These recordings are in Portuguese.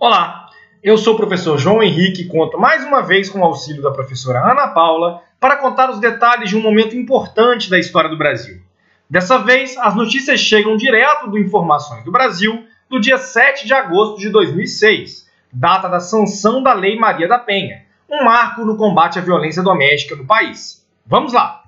Olá, eu sou o professor João Henrique e conto mais uma vez com o auxílio da professora Ana Paula para contar os detalhes de um momento importante da história do Brasil. Dessa vez, as notícias chegam direto do Informações do Brasil, do dia 7 de agosto de 2006, data da sanção da Lei Maria da Penha, um marco no combate à violência doméstica no país. Vamos lá!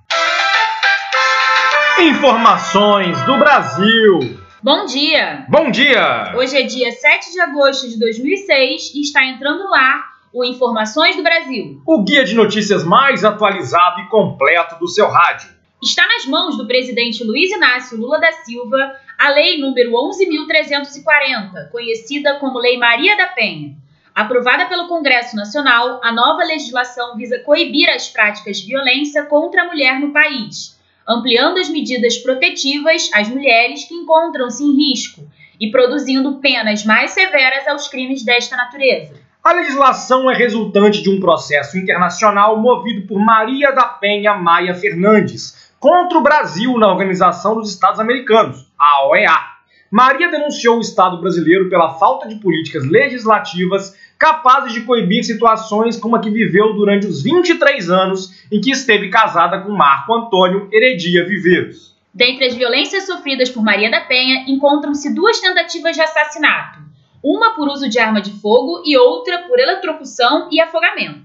Informações do Brasil. Bom dia! Bom dia! Hoje é dia 7 de agosto de 2006 e está entrando no ar o Informações do Brasil. O guia de notícias mais atualizado e completo do seu rádio. Está nas mãos do presidente Luiz Inácio Lula da Silva a Lei número 11.340, conhecida como Lei Maria da Penha. Aprovada pelo Congresso Nacional, a nova legislação visa coibir as práticas de violência contra a mulher no país ampliando as medidas protetivas às mulheres que encontram-se em risco e produzindo penas mais severas aos crimes desta natureza. A legislação é resultante de um processo internacional movido por Maria da Penha Maia Fernandes contra o Brasil na Organização dos Estados Americanos, a OEA. Maria denunciou o Estado brasileiro pela falta de políticas legislativas capazes de coibir situações como a que viveu durante os 23 anos em que esteve casada com Marco Antônio Heredia Viveiros. Dentre as violências sofridas por Maria da Penha, encontram-se duas tentativas de assassinato, uma por uso de arma de fogo e outra por eletrocução e afogamento.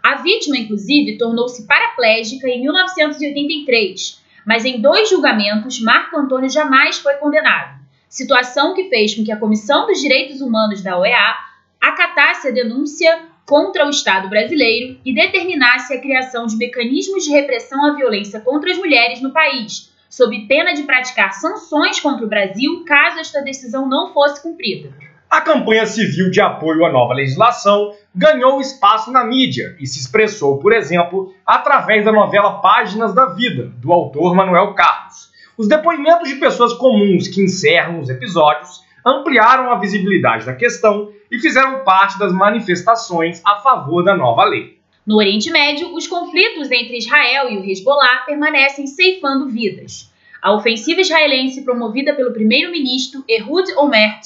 A vítima, inclusive, tornou-se paraplégica em 1983, mas em dois julgamentos, Marco Antônio jamais foi condenado situação que fez com que a Comissão dos Direitos Humanos da OEA acatasse a denúncia contra o Estado brasileiro e determinasse a criação de mecanismos de repressão à violência contra as mulheres no país, sob pena de praticar sanções contra o Brasil caso esta decisão não fosse cumprida. A campanha civil de apoio à nova legislação ganhou espaço na mídia e se expressou, por exemplo, através da novela Páginas da Vida, do autor Manuel Carlos os depoimentos de pessoas comuns que encerram os episódios ampliaram a visibilidade da questão e fizeram parte das manifestações a favor da nova lei. No Oriente Médio, os conflitos entre Israel e o Hezbollah permanecem ceifando vidas. A ofensiva israelense promovida pelo primeiro-ministro Ehud Olmert,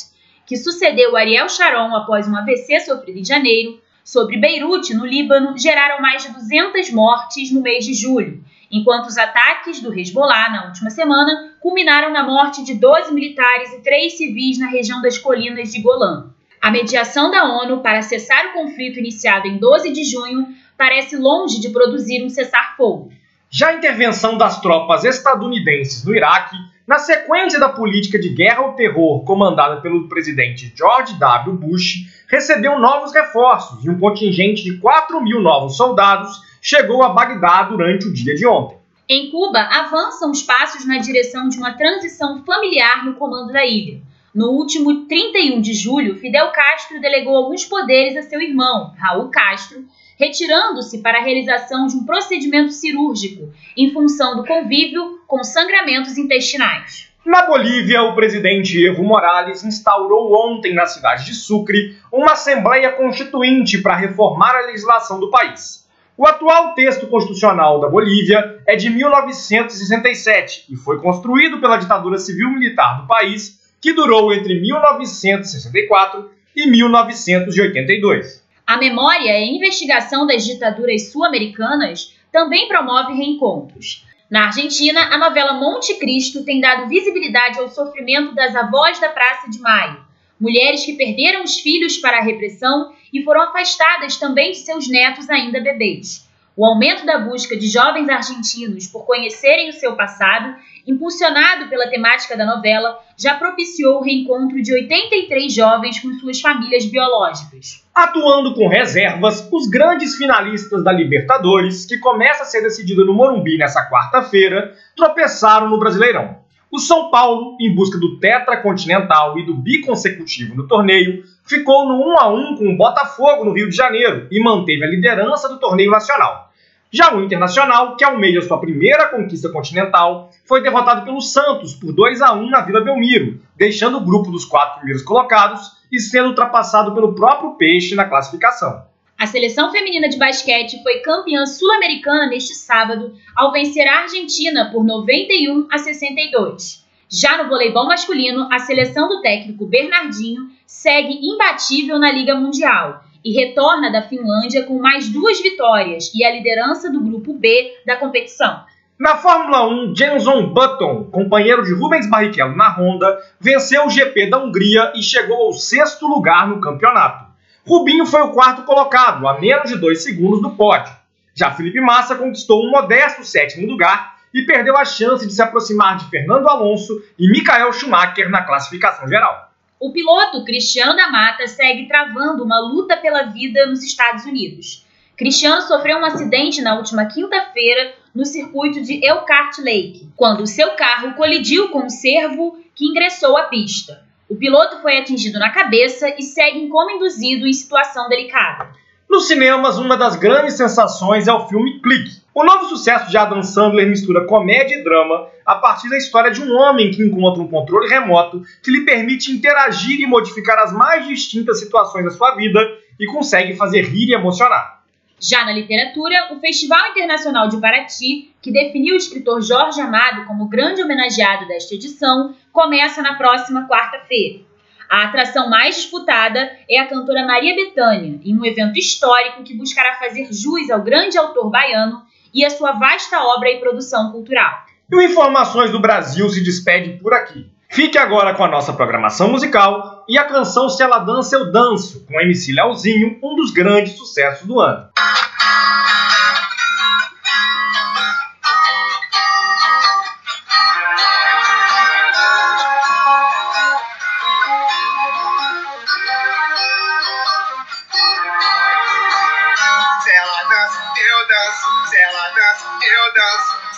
que sucedeu Ariel Sharon após um AVC sofrido em janeiro, sobre Beirute, no Líbano, geraram mais de 200 mortes no mês de julho enquanto os ataques do Hezbollah na última semana culminaram na morte de 12 militares e 3 civis na região das colinas de Golã. A mediação da ONU para cessar o conflito iniciado em 12 de junho parece longe de produzir um cessar-fogo. Já a intervenção das tropas estadunidenses no Iraque, na sequência da política de guerra ao terror comandada pelo presidente George W. Bush, recebeu novos reforços e um contingente de 4 mil novos soldados chegou a Bagdá durante o dia de ontem. Em Cuba, avançam os passos na direção de uma transição familiar no comando da ilha. No último 31 de julho, Fidel Castro delegou alguns poderes a seu irmão, Raul Castro, retirando-se para a realização de um procedimento cirúrgico em função do convívio com sangramentos intestinais. Na Bolívia, o presidente Evo Morales instaurou ontem na cidade de Sucre uma Assembleia Constituinte para reformar a legislação do país. O atual texto constitucional da Bolívia é de 1967 e foi construído pela ditadura civil-militar do país, que durou entre 1964 e 1982. A memória e investigação das ditaduras sul-americanas também promove reencontros. Na Argentina, a novela Monte Cristo tem dado visibilidade ao sofrimento das avós da Praça de Maio, mulheres que perderam os filhos para a repressão e foram afastadas também de seus netos ainda bebês. O aumento da busca de jovens argentinos por conhecerem o seu passado, impulsionado pela temática da novela, já propiciou o reencontro de 83 jovens com suas famílias biológicas. Atuando com reservas, os grandes finalistas da Libertadores, que começa a ser decidida no Morumbi nessa quarta-feira, tropeçaram no Brasileirão. O São Paulo, em busca do tetracontinental e do biconsecutivo no torneio, ficou no 1 a 1 com o Botafogo no Rio de Janeiro e manteve a liderança do torneio nacional. Já o Internacional, que almeja sua primeira conquista continental, foi derrotado pelo Santos por 2 a 1 na Vila Belmiro, deixando o grupo dos quatro primeiros colocados e sendo ultrapassado pelo próprio Peixe na classificação. A seleção feminina de basquete foi campeã sul-americana neste sábado ao vencer a Argentina por 91 a 62. Já no voleibol masculino, a seleção do técnico Bernardinho segue imbatível na Liga Mundial e retorna da Finlândia com mais duas vitórias e a liderança do grupo B da competição. Na Fórmula 1, Jenson Button, companheiro de Rubens Barrichello na Honda, venceu o GP da Hungria e chegou ao sexto lugar no campeonato. Rubinho foi o quarto colocado, a menos de dois segundos do pódio. Já Felipe Massa conquistou um modesto sétimo lugar e perdeu a chance de se aproximar de Fernando Alonso e Michael Schumacher na classificação geral. O piloto Cristiano da Mata segue travando uma luta pela vida nos Estados Unidos. Cristiano sofreu um acidente na última quinta-feira no circuito de Elkhart Lake, quando seu carro colidiu com um cervo que ingressou à pista. O piloto foi atingido na cabeça e segue em coma induzido em situação delicada. Nos cinemas, uma das grandes sensações é o filme Clique. O novo sucesso de Adam Sandler mistura comédia e drama a partir da história de um homem que encontra um controle remoto que lhe permite interagir e modificar as mais distintas situações da sua vida e consegue fazer rir e emocionar. Já na literatura, o Festival Internacional de Paraty, que definiu o escritor Jorge Amado como grande homenageado desta edição, começa na próxima quarta-feira. A atração mais disputada é a cantora Maria Bethânia, em um evento histórico que buscará fazer jus ao grande autor baiano e a sua vasta obra e produção cultural. E o Informações do Brasil se despede por aqui. Fique agora com a nossa programação musical e a canção Se Ela Dança Eu Danço, com MC Leozinho, um dos grandes sucessos do ano.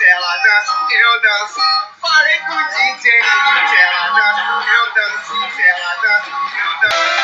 Eu danço. Falei com o DJ, ela dança, eu danço, ela dança, eu danço.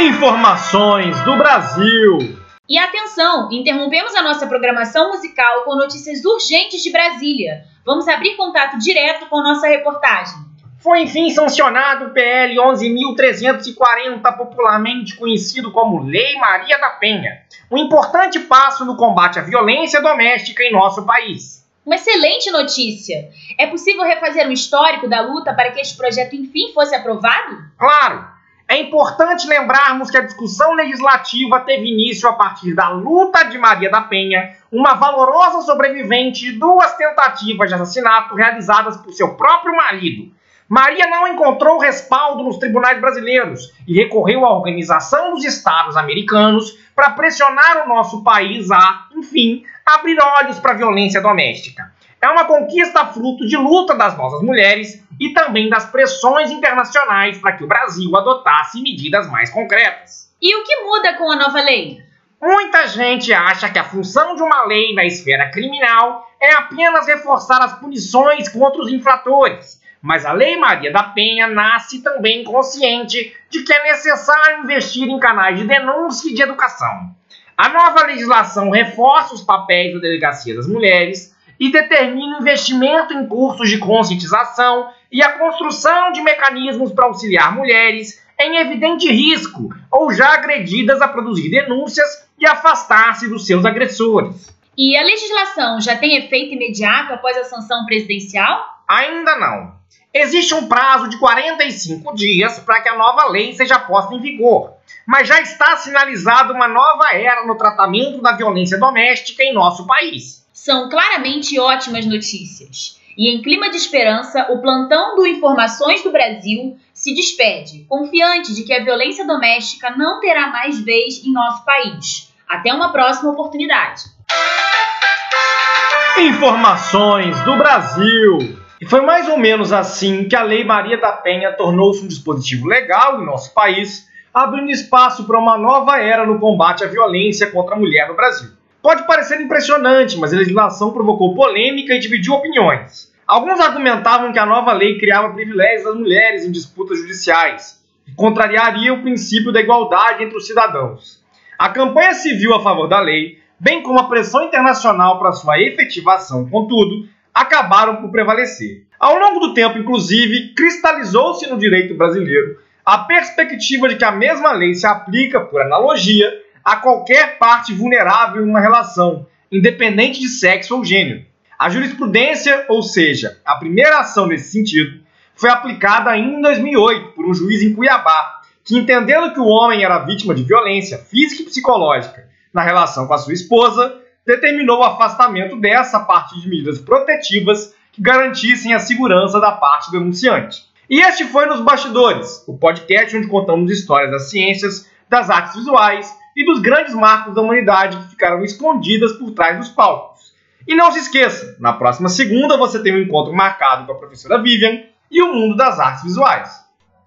Informações do Brasil. E atenção, interrompemos a nossa programação musical com notícias urgentes de Brasília. Vamos abrir contato direto com nossa reportagem. Foi enfim sancionado o PL 11.340, popularmente conhecido como Lei Maria da Penha, um importante passo no combate à violência doméstica em nosso país. Uma excelente notícia! É possível refazer um histórico da luta para que este projeto enfim fosse aprovado? Claro! É importante lembrarmos que a discussão legislativa teve início a partir da luta de Maria da Penha, uma valorosa sobrevivente de duas tentativas de assassinato realizadas por seu próprio marido. Maria não encontrou respaldo nos tribunais brasileiros e recorreu à Organização dos Estados Americanos para pressionar o nosso país a, enfim, abrir olhos para a violência doméstica. É uma conquista fruto de luta das nossas mulheres e também das pressões internacionais para que o Brasil adotasse medidas mais concretas. E o que muda com a nova lei? Muita gente acha que a função de uma lei na esfera criminal é apenas reforçar as punições contra os infratores. Mas a Lei Maria da Penha nasce também consciente de que é necessário investir em canais de denúncia e de educação. A nova legislação reforça os papéis da Delegacia das Mulheres e determina investimento em cursos de conscientização e a construção de mecanismos para auxiliar mulheres em evidente risco ou já agredidas a produzir denúncias e afastar-se dos seus agressores. E a legislação já tem efeito imediato após a sanção presidencial? Ainda não. Existe um prazo de 45 dias para que a nova lei seja posta em vigor mas já está sinalizada uma nova era no tratamento da violência doméstica em nosso país. São claramente ótimas notícias. E em clima de esperança, o plantão do Informações do Brasil se despede, confiante de que a violência doméstica não terá mais vez em nosso país. Até uma próxima oportunidade. Informações do Brasil. E foi mais ou menos assim que a Lei Maria da Penha tornou-se um dispositivo legal em nosso país abrindo espaço para uma nova era no combate à violência contra a mulher no Brasil. Pode parecer impressionante, mas a legislação provocou polêmica e dividiu opiniões. Alguns argumentavam que a nova lei criava privilégios às mulheres em disputas judiciais, e contrariaria o princípio da igualdade entre os cidadãos. A campanha civil a favor da lei, bem como a pressão internacional para sua efetivação, contudo, acabaram por prevalecer. Ao longo do tempo, inclusive, cristalizou-se no direito brasileiro a perspectiva de que a mesma lei se aplica, por analogia, a qualquer parte vulnerável em uma relação, independente de sexo ou gênero. A jurisprudência, ou seja, a primeira ação nesse sentido, foi aplicada ainda em 2008 por um juiz em Cuiabá, que entendendo que o homem era vítima de violência física e psicológica na relação com a sua esposa, determinou o afastamento dessa a partir de medidas protetivas que garantissem a segurança da parte denunciante. E este foi Nos Bastidores, o podcast onde contamos histórias das ciências, das artes visuais e dos grandes marcos da humanidade que ficaram escondidas por trás dos palcos. E não se esqueça, na próxima segunda você tem um encontro marcado com a professora Vivian e o mundo das artes visuais.